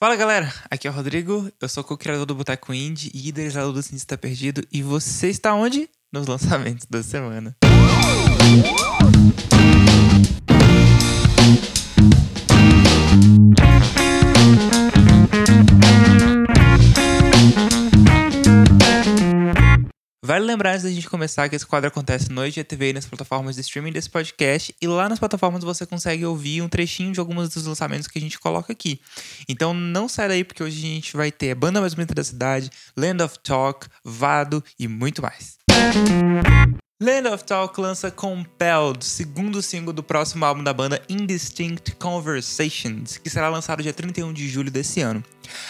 Fala galera, aqui é o Rodrigo, eu sou co-criador do Boteco Indie e idealizador do Cientista Perdido e você está onde? Nos lançamentos da semana. Vale lembrar antes da gente começar que esse quadro acontece no IGTV e nas plataformas de streaming desse podcast. E lá nas plataformas você consegue ouvir um trechinho de alguns dos lançamentos que a gente coloca aqui. Então não sai daí, porque hoje a gente vai ter Banda Mais Bonita da Cidade, Land of Talk, Vado e muito mais. Land of Talk lança Compelled, segundo single do próximo álbum da banda Indistinct Conversations, que será lançado dia 31 de julho desse ano.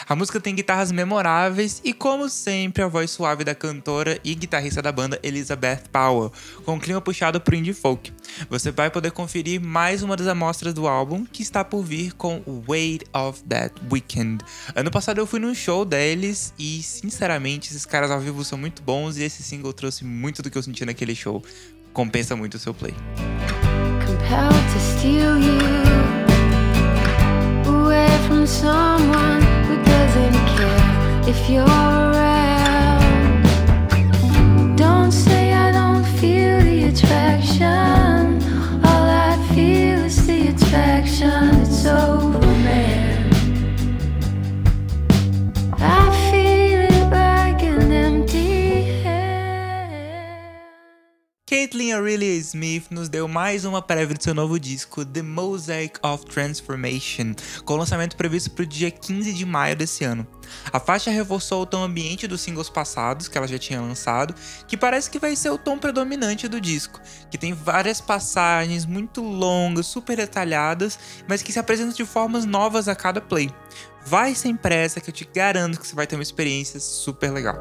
A música tem guitarras memoráveis e, como sempre, a voz suave da cantora e guitarrista da banda Elizabeth Powell, com um clima puxado pro indie folk. Você vai poder conferir mais uma das amostras do álbum, que está por vir com Weight of That Weekend. Ano passado eu fui num show deles e, sinceramente, esses caras ao vivo são muito bons e esse single trouxe muito do que eu senti naquele show. Compensa muito o seu play. Compelled to steal you away from someone doesn't care if you're Caitlyn Aurelia Smith nos deu mais uma prévia do seu novo disco, The Mosaic of Transformation, com lançamento previsto para o dia 15 de maio desse ano. A faixa reforçou o tom ambiente dos singles passados que ela já tinha lançado, que parece que vai ser o tom predominante do disco, que tem várias passagens muito longas, super detalhadas, mas que se apresentam de formas novas a cada play. Vai sem pressa que eu te garanto que você vai ter uma experiência super legal.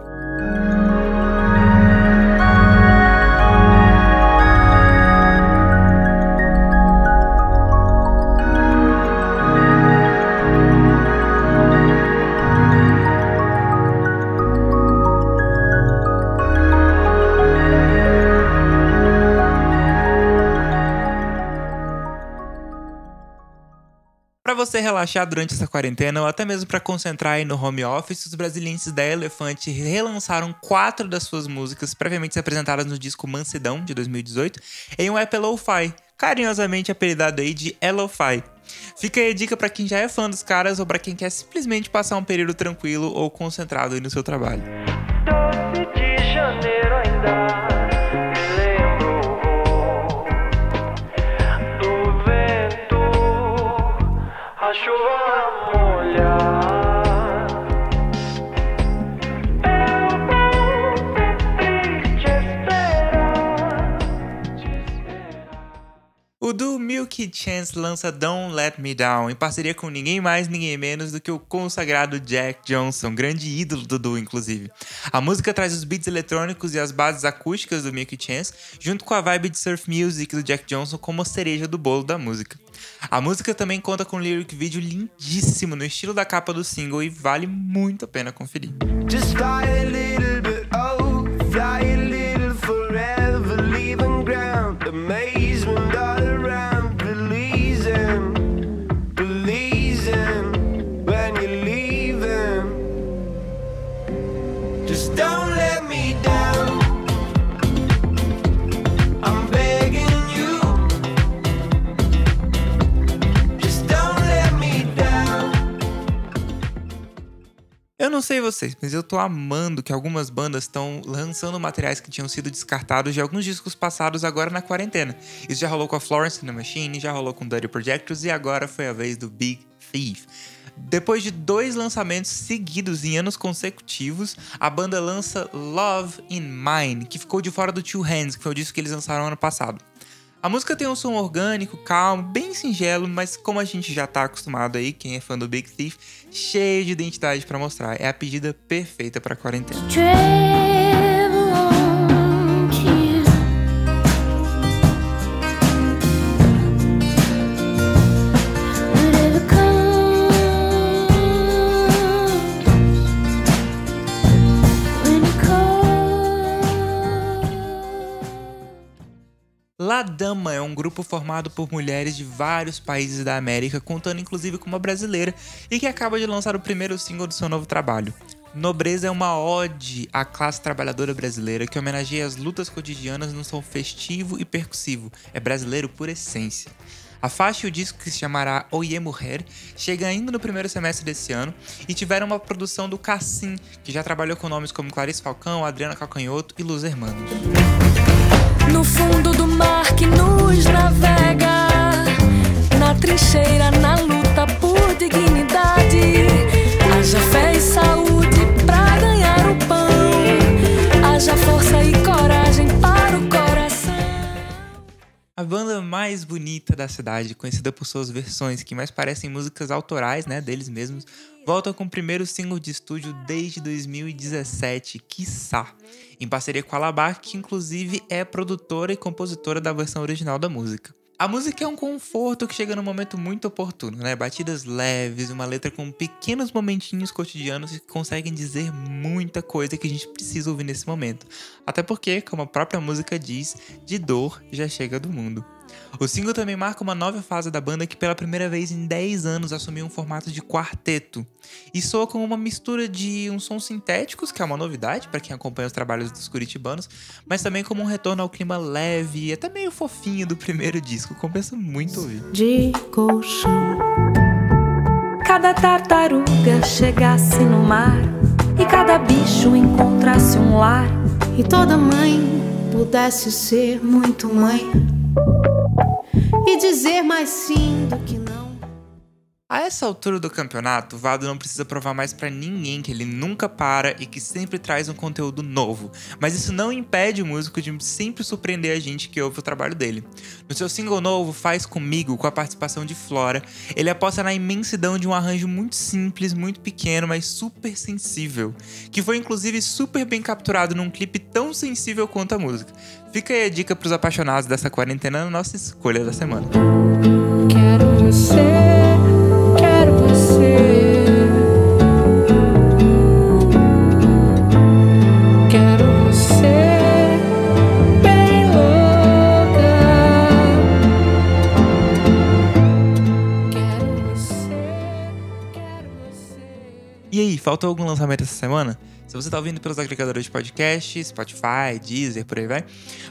Você relaxar durante essa quarentena ou até mesmo para concentrar aí no home office, os brasileiros da Elefante relançaram quatro das suas músicas previamente apresentadas no disco Mansidão de 2018 em um EP Lo-Fi, carinhosamente apelidado aí de Elo-Fi. Fica aí a dica para quem já é fã dos caras ou para quem quer simplesmente passar um período tranquilo ou concentrado no seu trabalho. Chance lança Don't Let Me Down em parceria com ninguém mais, ninguém menos do que o consagrado Jack Johnson, grande ídolo do duo, inclusive. A música traz os beats eletrônicos e as bases acústicas do Milky Chance, junto com a vibe de surf music do Jack Johnson como cereja do bolo da música. A música também conta com um lyric vídeo lindíssimo no estilo da capa do single e vale muito a pena conferir. Just não sei vocês, mas eu tô amando que algumas bandas estão lançando materiais que tinham sido descartados de alguns discos passados agora na quarentena. Isso já rolou com a Florence and the Machine, já rolou com Dirty Projectors e agora foi a vez do Big Thief. Depois de dois lançamentos seguidos em anos consecutivos, a banda lança Love in Mine, que ficou de fora do Two Hands, que foi o disco que eles lançaram ano passado. A música tem um som orgânico, calmo, bem singelo, mas como a gente já tá acostumado aí, quem é fã do Big Thief, cheio de identidade pra mostrar. É a pedida perfeita pra quarentena. La Dama é um grupo formado por mulheres de vários países da América, contando inclusive com uma brasileira, e que acaba de lançar o primeiro single do seu novo trabalho. Nobreza é uma ode à classe trabalhadora brasileira que homenageia as lutas cotidianas num som festivo e percussivo. É brasileiro por essência. A faixa e o disco que se chamará Oye Mujer chega ainda no primeiro semestre desse ano e tiveram uma produção do Cassim, que já trabalhou com nomes como Clarice Falcão, Adriana Calcanhoto e Luz Hermanos. No fundo do mar que nos navega, na trincheira, na luta por dignidade. Haja fé e saúde pra ganhar o pão. Haja força e coragem para o coração. A banda mais bonita da cidade, conhecida por suas versões que mais parecem músicas autorais, né, deles mesmos, volta com o primeiro single de estúdio desde 2017, quiçá, em parceria com a Labar, que inclusive é produtora e compositora da versão original da música. A música é um conforto que chega num momento muito oportuno, né? Batidas leves, uma letra com pequenos momentinhos cotidianos que conseguem dizer muita coisa que a gente precisa ouvir nesse momento. Até porque, como a própria música diz, de dor já chega do mundo. O single também marca uma nova fase da banda que pela primeira vez em 10 anos assumiu um formato de quarteto. E soa como uma mistura de uns sons sintéticos, que é uma novidade para quem acompanha os trabalhos dos curitibanos, mas também como um retorno ao clima leve e até meio fofinho do primeiro disco. Compensa muito ouvir. de colchão. Cada tartaruga chegasse no mar e cada bicho encontrasse um lar. E toda mãe pudesse ser muito mãe e dizer mais sim do que. A essa altura do campeonato, Vado não precisa provar mais pra ninguém que ele nunca para e que sempre traz um conteúdo novo. Mas isso não impede o músico de sempre surpreender a gente que ouve o trabalho dele. No seu single novo, Faz Comigo, com a participação de Flora, ele aposta na imensidão de um arranjo muito simples, muito pequeno, mas super sensível, que foi inclusive super bem capturado num clipe tão sensível quanto a música. Fica aí a dica pros apaixonados dessa quarentena na nossa escolha da semana. Quero você, Faltou algum lançamento essa semana? Se você tá ouvindo pelos agregadores de podcast, Spotify, Deezer, por aí vai,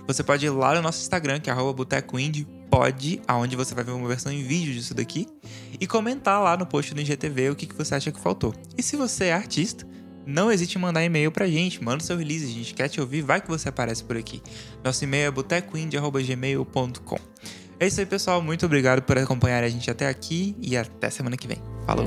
você pode ir lá no nosso Instagram, que é arroba Boteco Indie, pode, aonde você vai ver uma versão em vídeo disso daqui, e comentar lá no post do IGTV o que, que você acha que faltou. E se você é artista, não hesite em mandar e-mail pra gente, manda seu release, a gente quer te ouvir, vai que você aparece por aqui. Nosso e-mail é botecoindie.gmail.com É isso aí, pessoal. Muito obrigado por acompanhar a gente até aqui e até semana que vem. Falou!